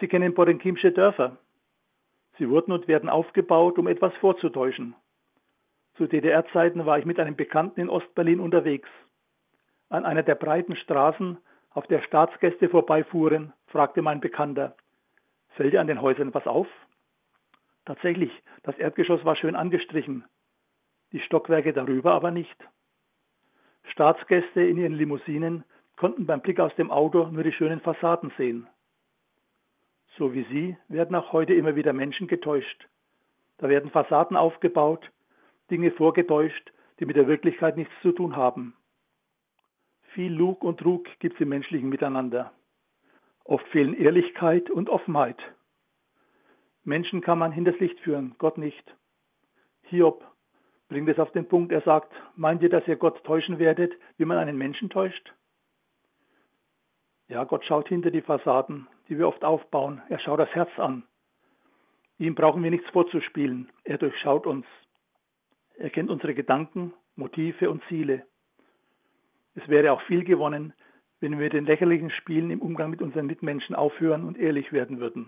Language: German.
Sie kennen Borenkimsche Dörfer. Sie wurden und werden aufgebaut, um etwas vorzutäuschen. Zu DDR-Zeiten war ich mit einem Bekannten in Ostberlin unterwegs. An einer der breiten Straßen, auf der Staatsgäste vorbeifuhren, fragte mein Bekannter, fällt dir an den Häusern was auf? Tatsächlich, das Erdgeschoss war schön angestrichen, die Stockwerke darüber aber nicht. Staatsgäste in ihren Limousinen konnten beim Blick aus dem Auto nur die schönen Fassaden sehen. So wie Sie werden auch heute immer wieder Menschen getäuscht. Da werden Fassaden aufgebaut, Dinge vorgetäuscht, die mit der Wirklichkeit nichts zu tun haben. Viel Lug und Trug gibt es im menschlichen Miteinander. Oft fehlen Ehrlichkeit und Offenheit. Menschen kann man hinters Licht führen, Gott nicht. Hiob bringt es auf den Punkt, er sagt, meint ihr, dass ihr Gott täuschen werdet, wie man einen Menschen täuscht? Ja, Gott schaut hinter die Fassaden, die wir oft aufbauen. Er schaut das Herz an. Ihm brauchen wir nichts vorzuspielen. Er durchschaut uns. Er kennt unsere Gedanken, Motive und Ziele. Es wäre auch viel gewonnen, wenn wir den lächerlichen Spielen im Umgang mit unseren Mitmenschen aufhören und ehrlich werden würden.